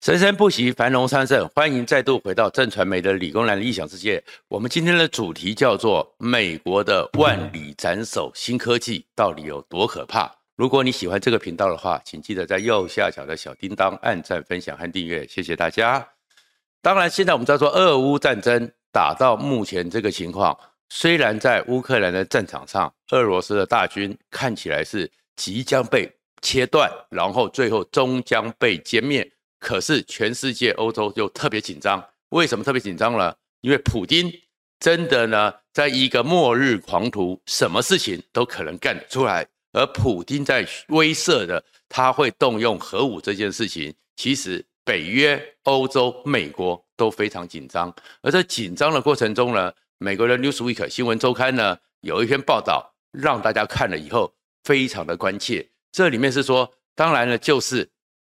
生生不息，繁荣昌盛。欢迎再度回到正传媒的理工男的异想世界。我们今天的主题叫做“美国的万里斩首新科技到底有多可怕”。如果你喜欢这个频道的话，请记得在右下角的小叮当按赞、分享和订阅，谢谢大家。当然，现在我们知道说，俄乌战争打到目前这个情况，虽然在乌克兰的战场上，俄罗斯的大军看起来是即将被切断，然后最后终将被歼灭。可是全世界欧洲就特别紧张，为什么特别紧张呢？因为普丁真的呢，在一个末日狂徒，什么事情都可能干得出来。而普丁在威慑的他会动用核武这件事情，其实北约、欧洲、美国都非常紧张。而在紧张的过程中呢，美国的 Newsweek 新闻周刊呢有一篇报道，让大家看了以后非常的关切。这里面是说，当然了，就是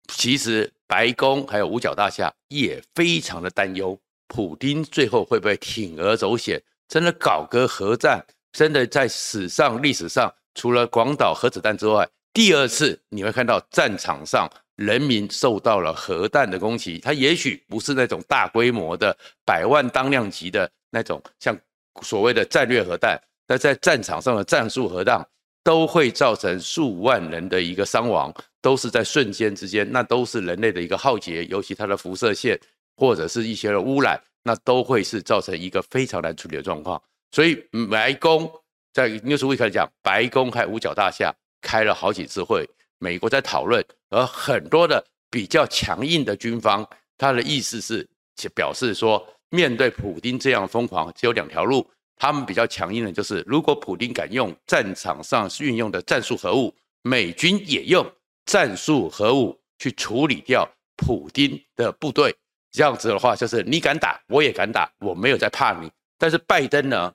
其实。白宫还有五角大厦也非常的担忧，普丁最后会不会铤而走险，真的搞个核战？真的在史上历史上，除了广岛核子弹之外，第二次你会看到战场上人民受到了核弹的攻击。它也许不是那种大规模的百万当量级的那种，像所谓的战略核弹，但在战场上的战术核弹都会造成数万人的一个伤亡。都是在瞬间之间，那都是人类的一个浩劫，尤其它的辐射线或者是一些的污染，那都会是造成一个非常难处理的状况。所以白宫在 Newsweek 讲，白宫还五角大厦开了好几次会，美国在讨论，而很多的比较强硬的军方，他的意思是表示说，面对普丁这样疯狂，只有两条路。他们比较强硬的就是，如果普丁敢用战场上运用的战术核武，美军也用。战术核武去处理掉普丁的部队，这样子的话，就是你敢打，我也敢打，我没有在怕你。但是拜登呢，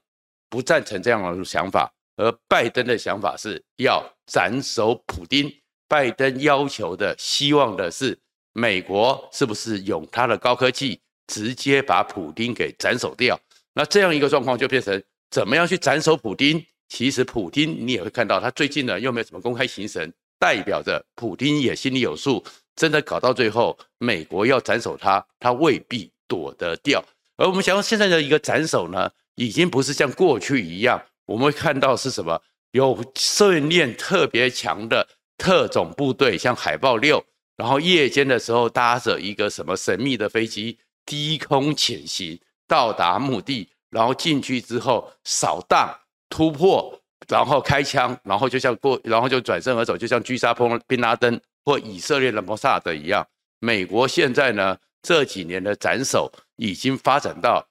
不赞成这样的想法，而拜登的想法是要斩首普丁。拜登要求的、希望的是，美国是不是用他的高科技直接把普丁给斩首掉？那这样一个状况就变成怎么样去斩首普丁？其实普丁你也会看到，他最近呢又没有什么公开行程。代表着普丁也心里有数，真的搞到最后，美国要斩首他，他未必躲得掉。而我们想要现在的一个斩首呢，已经不是像过去一样，我们会看到是什么？有训练特别强的特种部队，像海豹六，然后夜间的时候搭着一个什么神秘的飞机，低空潜行到达目的，然后进去之后扫荡突破。然后开枪，然后就像过，然后就转身而走，就像狙杀波宾拉登或以色列的摩萨德一样。美国现在呢，这几年的斩首已经发展到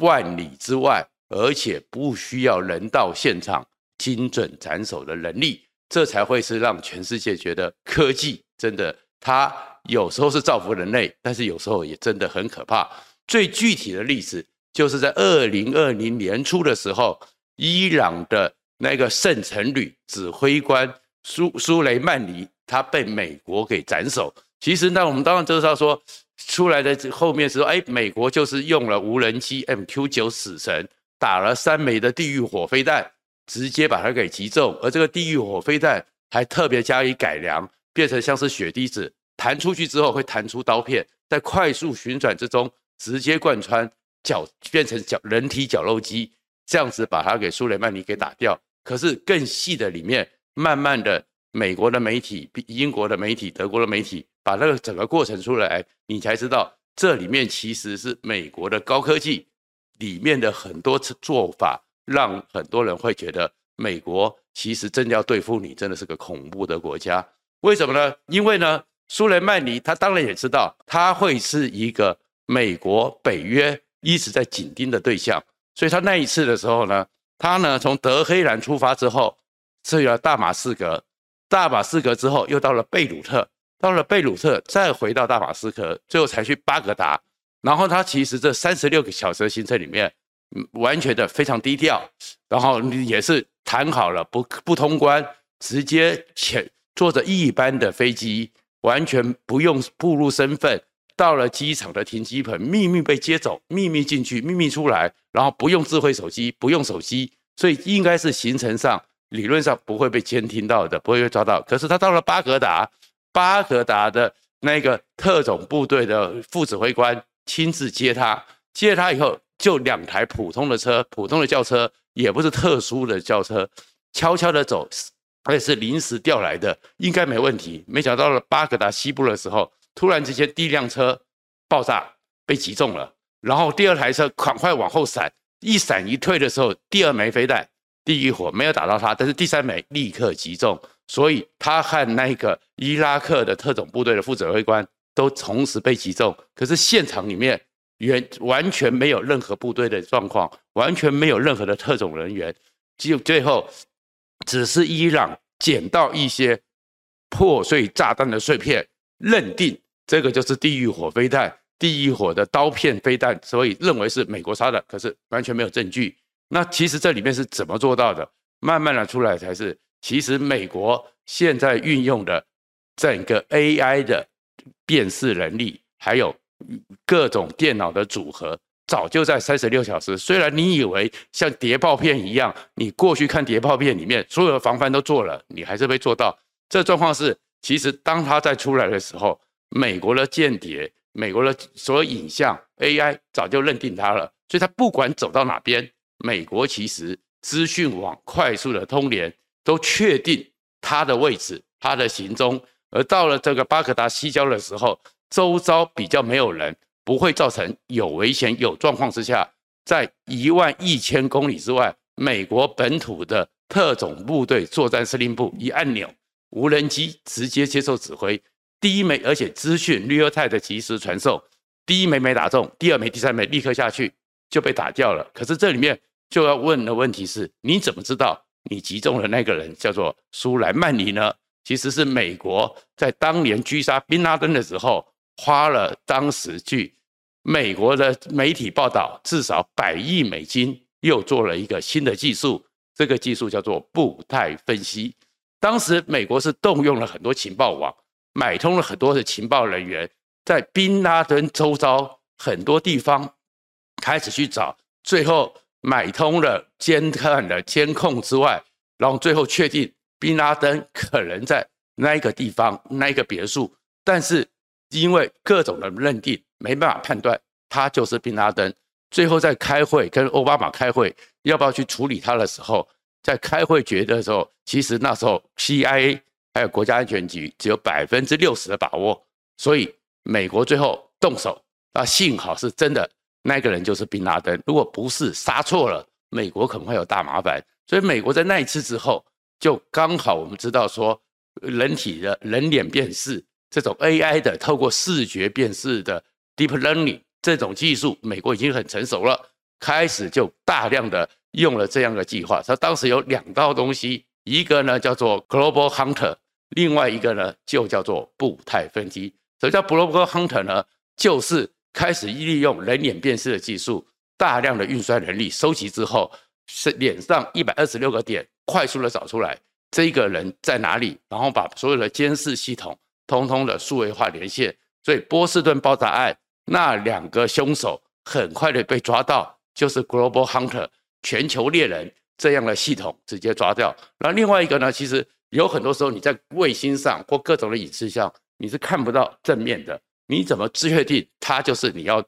万里之外，而且不需要人到现场精准斩首的能力，这才会是让全世界觉得科技真的，它有时候是造福人类，但是有时候也真的很可怕。最具体的例子就是在二零二零年初的时候，伊朗的。那个圣城旅指挥官苏苏雷曼尼，他被美国给斩首。其实呢，我们当然知道说，出来的后面是说，哎，美国就是用了无人机 MQ 九死神，打了三枚的地狱火飞弹，直接把它给击中。而这个地狱火飞弹还特别加以改良，变成像是血滴子，弹出去之后会弹出刀片，在快速旋转之中直接贯穿绞，变成绞人体绞肉机，这样子把它给苏雷曼尼给打掉。可是更细的里面，慢慢的，美国的媒体、英国的媒体、德国的媒体，把那个整个过程出来，你才知道这里面其实是美国的高科技里面的很多次做法，让很多人会觉得美国其实真的要对付你，真的是个恐怖的国家。为什么呢？因为呢，苏雷曼尼他当然也知道他会是一个美国、北约一直在紧盯的对象，所以他那一次的时候呢。他呢，从德黑兰出发之后，去了大马士革，大马士革之后又到了贝鲁特，到了贝鲁特再回到大马士革，最后才去巴格达。然后他其实这三十六个小时的行程里面，完全的非常低调，然后也是谈好了不不通关，直接前坐着一般的飞机，完全不用暴露身份。到了机场的停机棚，秘密被接走，秘密进去，秘密出来，然后不用智慧手机，不用手机，所以应该是行程上理论上不会被监听到的，不会被抓到。可是他到了巴格达，巴格达的那个特种部队的副指挥官亲自接他，接他以后就两台普通的车，普通的轿车，也不是特殊的轿车，悄悄的走，而且是临时调来的，应该没问题。没想到到了巴格达西部的时候，突然之间第一辆车爆炸，被击中了，然后第二台车赶快往后闪，一闪一退的时候，第二枚飞弹，第一火没有打到他，但是第三枚立刻击中。所以他和那个伊拉克的特种部队的副指挥官都同时被击中，可是现场里面原完全没有任何部队的状况，完全没有任何的特种人员，就最后只是伊朗捡到一些破碎炸弹的碎片，认定这个就是地狱火飞弹、地狱火的刀片飞弹，所以认为是美国杀的，可是完全没有证据。那其实这里面是怎么做到的？慢慢的出来才是。其实美国现在运用的整个 AI 的辨识能力，还有各种电脑的组合，早就在三十六小时。虽然你以为像谍报片一样，你过去看谍报片里面所有的防范都做了，你还是没做到。这状况是，其实当他在出来的时候，美国的间谍、美国的所有影像 AI 早就认定他了，所以他不管走到哪边，美国其实资讯网快速的通联。都确定他的位置、他的行踪，而到了这个巴格达西郊的时候，周遭比较没有人，不会造成有危险、有状况之下，在一万一千公里之外，美国本土的特种部队作战司令部一按钮，无人机直接接受指挥，第一枚而且资讯 real time 的即时传送，第一枚没打中，第二枚、第三枚立刻下去就被打掉了。可是这里面就要问的问题是，你怎么知道？你击中的那个人叫做苏莱曼尼呢？其实是美国在当年狙杀宾拉登的时候，花了当时据美国的媒体报道至少百亿美金，又做了一个新的技术，这个技术叫做步态分析。当时美国是动用了很多情报网，买通了很多的情报人员，在宾拉登周遭很多地方开始去找，最后。买通了监看的监控之外，然后最后确定宾拉登可能在那一个地方、那一个别墅，但是因为各种的认定，没办法判断他就是宾拉登。最后在开会跟奥巴马开会，要不要去处理他的时候，在开会决的时候，其实那时候 CIA 还有国家安全局只有百分之六十的把握，所以美国最后动手，那幸好是真的。那个人就是宾拉登，如果不是杀错了，美国可能会有大麻烦。所以美国在那一次之后，就刚好我们知道说，人体的人脸辨识这种 AI 的透过视觉辨识的 Deep Learning 这种技术，美国已经很成熟了，开始就大量的用了这样的计划。他当时有两道东西，一个呢叫做 Global Hunter，另外一个呢就叫做步态分析。什么叫 Global Hunter 呢？就是开始利用人脸辨识的技术，大量的运算能力收集之后，是脸上一百二十六个点，快速的找出来这个人在哪里，然后把所有的监视系统通通的数位化连线。所以波士顿爆炸案那两个凶手很快的被抓到，就是 Global Hunter 全球猎人这样的系统直接抓掉。那另外一个呢，其实有很多时候你在卫星上或各种的影视上，你是看不到正面的。你怎么确定它就是你要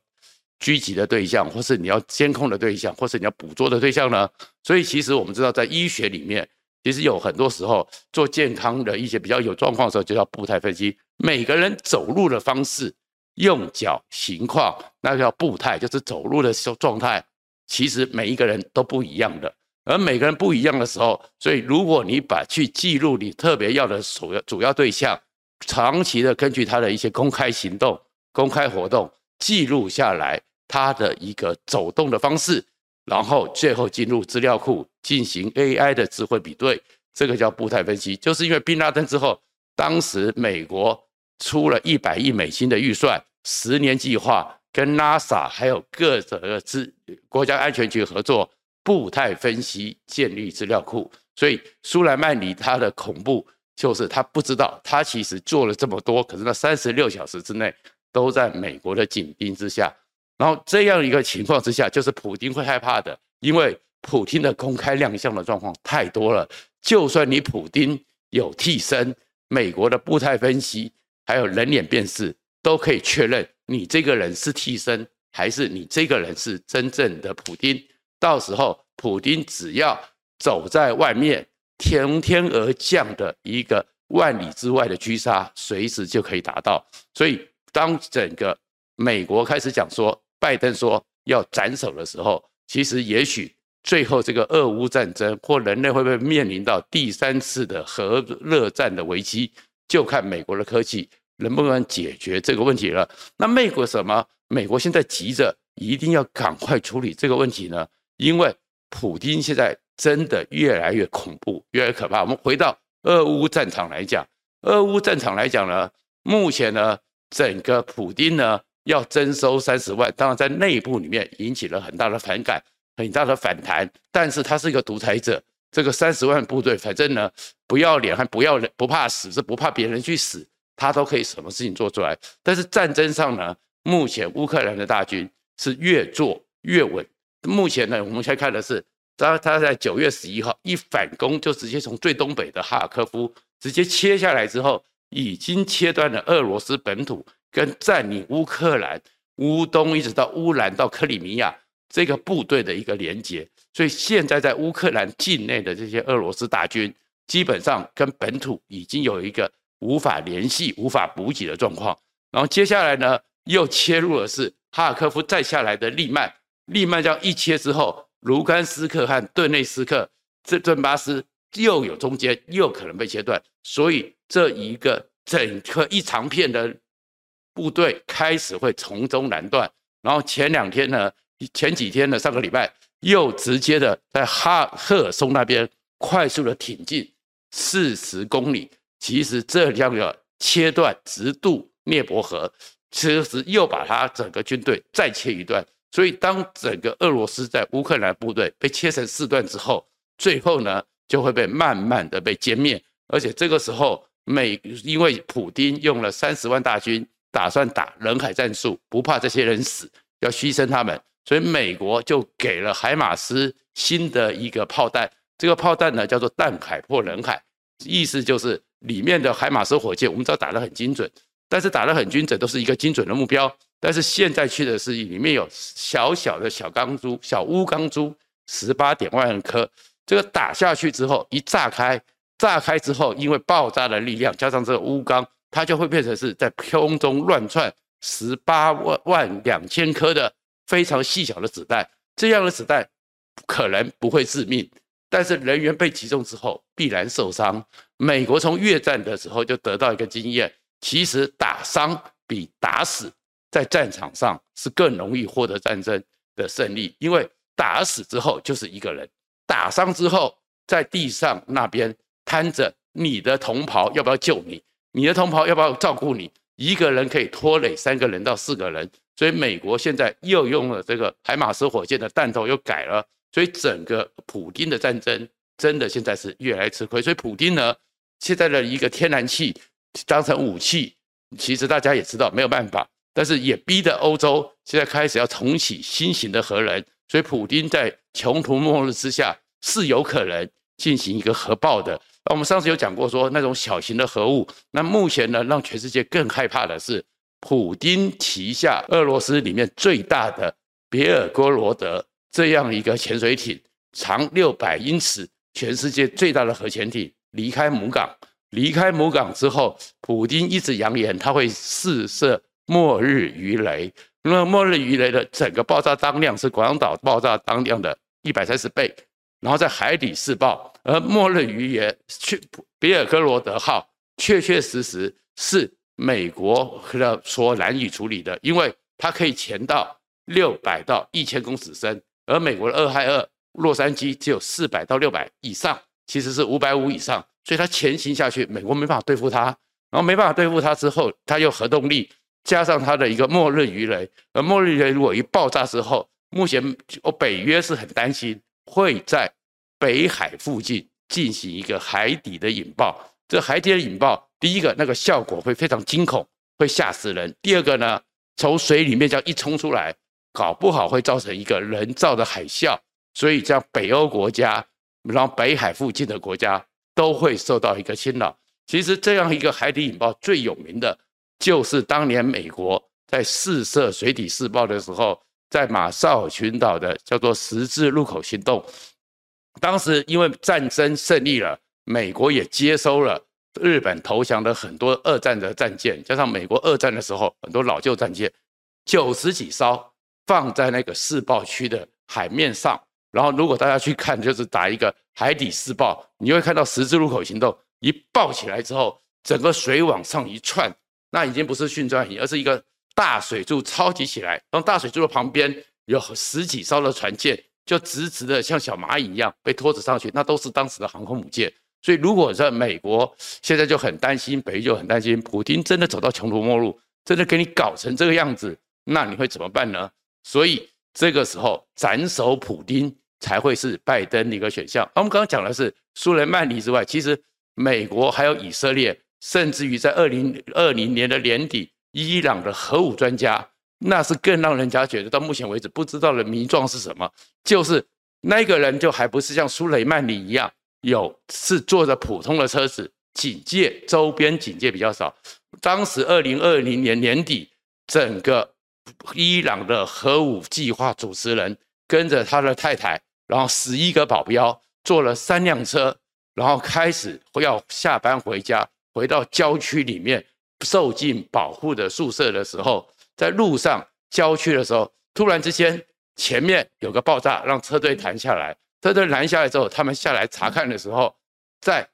狙击的对象，或是你要监控的对象，或是你要捕捉的对象呢？所以其实我们知道，在医学里面，其实有很多时候做健康的一些比较有状况的时候，就叫步态分析。每个人走路的方式、用脚情况，那叫步态，就是走路的时候状态。其实每一个人都不一样的，而每个人不一样的时候，所以如果你把去记录你特别要的主要主要对象。长期的根据他的一些公开行动、公开活动记录下来，他的一个走动的方式，然后最后进入资料库进行 AI 的智慧比对，这个叫步态分析。就是因为宾拉登之后，当时美国出了一百亿美金的预算，十年计划，跟 NASA 还有各种的资国家安全局合作，步态分析建立资料库。所以苏莱曼尼他的恐怖。就是他不知道，他其实做了这么多，可是那三十六小时之内都在美国的紧盯之下。然后这样一个情况之下，就是普丁会害怕的，因为普丁的公开亮相的状况太多了。就算你普丁有替身，美国的步态分析还有人脸辨识，都可以确认你这个人是替身，还是你这个人是真正的普丁。到时候，普丁只要走在外面，从天而降的一个万里之外的狙杀，随时就可以达到。所以，当整个美国开始讲说，拜登说要斩首的时候，其实也许最后这个俄乌战争或人类会不会面临到第三次的核热战的危机，就看美国的科技能不能解决这个问题了。那美国什么？美国现在急着一定要赶快处理这个问题呢？因为普丁现在真的越来越恐怖，越来越可怕。我们回到俄乌战场来讲，俄乌战场来讲呢，目前呢，整个普丁呢要征收三十万，当然在内部里面引起了很大的反感，很大的反弹。但是他是一个独裁者，这个三十万部队，反正呢不要脸还不要脸，不怕死是不怕别人去死，他都可以什么事情做出来。但是战争上呢，目前乌克兰的大军是越做越稳。目前呢，我们现在看的是他他在九月十一号一反攻，就直接从最东北的哈尔科夫直接切下来之后，已经切断了俄罗斯本土跟占领乌克兰乌东一直到乌兰到克里米亚这个部队的一个连接。所以现在在乌克兰境内的这些俄罗斯大军，基本上跟本土已经有一个无法联系、无法补给的状况。然后接下来呢，又切入的是哈尔科夫再下来的利曼。利曼这样一切之后，卢甘斯克和顿内斯克这顿巴斯又有中间又可能被切断，所以这一个整个一长片的部队开始会从中拦断。然后前两天呢，前几天呢，上个礼拜又直接的在哈赫尔松那边快速的挺进四十公里，其实这样的切断直渡涅伯河，其实又把他整个军队再切一段。所以，当整个俄罗斯在乌克兰部队被切成四段之后，最后呢就会被慢慢的被歼灭。而且这个时候，美因为普丁用了三十万大军，打算打人海战术，不怕这些人死，要牺牲他们，所以美国就给了海马斯新的一个炮弹。这个炮弹呢叫做“弹海破人海”，意思就是里面的海马斯火箭，我们知道打得很精准，但是打得很精准都是一个精准的目标。但是现在去的是里面有小小的小钢珠、小钨钢珠，十八点万颗。这个打下去之后一炸开，炸开之后，因为爆炸的力量加上这个钨钢，它就会变成是在空中乱窜十八万万两千颗的非常细小的子弹。这样的子弹可能不会致命，但是人员被击中之后必然受伤。美国从越战的时候就得到一个经验，其实打伤比打死。在战场上是更容易获得战争的胜利，因为打死之后就是一个人，打伤之后在地上那边摊着，你的同袍要不要救你？你的同袍要不要照顾你？一个人可以拖累三个人到四个人，所以美国现在又用了这个海马斯火箭的弹头又改了，所以整个普丁的战争真的现在是越来越吃亏。所以普丁呢，现在的一个天然气当成武器，其实大家也知道没有办法。但是也逼得欧洲现在开始要重启新型的核能，所以普丁在穷途末路之下是有可能进行一个核爆的。那我们上次有讲过说那种小型的核武，那目前呢让全世界更害怕的是普丁旗下俄罗斯里面最大的别尔哥罗德这样一个潜水艇，长六百英尺，全世界最大的核潜艇离开母港，离开母港之后，普丁一直扬言他会试射。末日鱼雷，那末日鱼雷的整个爆炸当量是广岛爆炸当量的一百三十倍，然后在海底试爆。而末日鱼雷去比尔哥罗德号确确实实是美国的所难以处理的，因为它可以潜到六百到一千公尺深，而美国的二害二洛杉矶只有四百到六百以上，其实是五百五以上，所以它前行下去，美国没办法对付它，然后没办法对付它之后，它又核动力。加上它的一个末日鱼雷，而末日鱼雷如果一爆炸之后，目前哦北约是很担心会在北海附近进行一个海底的引爆。这海底的引爆，第一个那个效果会非常惊恐，会吓死人；第二个呢，从水里面这样一冲出来，搞不好会造成一个人造的海啸。所以，像北欧国家，然后北海附近的国家都会受到一个侵扰。其实，这样一个海底引爆最有名的。就是当年美国在试射水底试爆的时候，在马绍尔群岛的叫做十字路口行动。当时因为战争胜利了，美国也接收了日本投降的很多二战的战舰，加上美国二战的时候很多老旧战舰，九十几艘放在那个试爆区的海面上。然后如果大家去看，就是打一个海底试爆，你会看到十字路口行动一爆起来之后，整个水往上一窜，那已经不是蕈状仪，而是一个大水柱超级起来，然后大水柱的旁边有十几艘的船舰。就直直的像小蚂蚁一样被拖着上去，那都是当时的航空母舰。所以，如果在美国现在就很担心，北约就很担心，普丁真的走到穷途末路，真的给你搞成这个样子，那你会怎么办呢？所以，这个时候斩首普丁才会是拜登的一个选项。我们刚刚讲的是苏雷曼尼之外，其实美国还有以色列，甚至于在二零二零年的年底，伊朗的核武专家。那是更让人家觉得到目前为止不知道的谜状是什么，就是那个人就还不是像苏雷曼尼一样，有是坐着普通的车子，警戒周边警戒比较少。当时二零二零年年底，整个伊朗的核武计划主持人跟着他的太太，然后十一个保镖，坐了三辆车，然后开始要下班回家，回到郊区里面受尽保护的宿舍的时候。在路上郊区的时候，突然之间前面有个爆炸，让车队弹下来。车队拦下来之后，他们下来查看的时候，在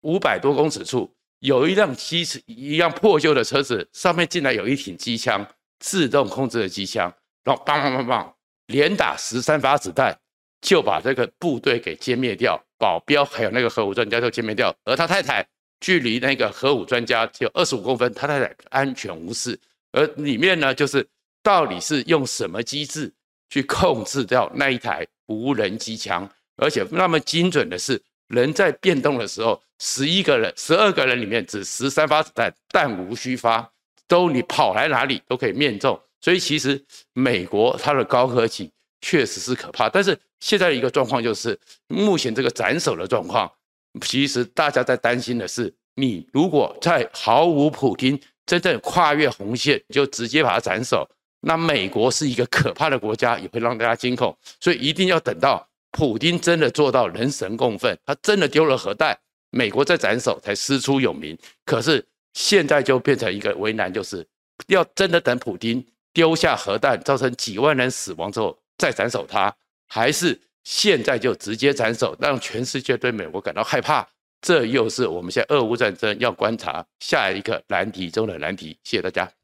五百多公尺处有一辆机一辆破旧的车子，上面竟然有一挺机枪，自动控制的机枪，然后砰砰砰砰，连打十三发子弹，就把这个部队给歼灭掉，保镖还有那个核武专家都歼灭掉，而他太太距离那个核武专家只有二十五公分，他太太安全无事。而里面呢，就是到底是用什么机制去控制掉那一台无人机枪，而且那么精准的是，人在变动的时候，十一个人、十二个人里面只十三发子弹，弹无虚发，都你跑来哪里都可以面中。所以其实美国它的高科技确实是可怕，但是现在的一个状况就是，目前这个斩首的状况，其实大家在担心的是，你如果在毫无普丁。真正跨越红线就直接把他斩首，那美国是一个可怕的国家，也会让大家惊恐。所以一定要等到普丁真的做到人神共愤，他真的丢了核弹，美国再斩首才师出有名。可是现在就变成一个为难，就是要真的等普京丢下核弹，造成几万人死亡之后再斩首他，还是现在就直接斩首，让全世界对美国感到害怕？这又是我们现在俄乌战争要观察下一个难题中的难题。谢谢大家。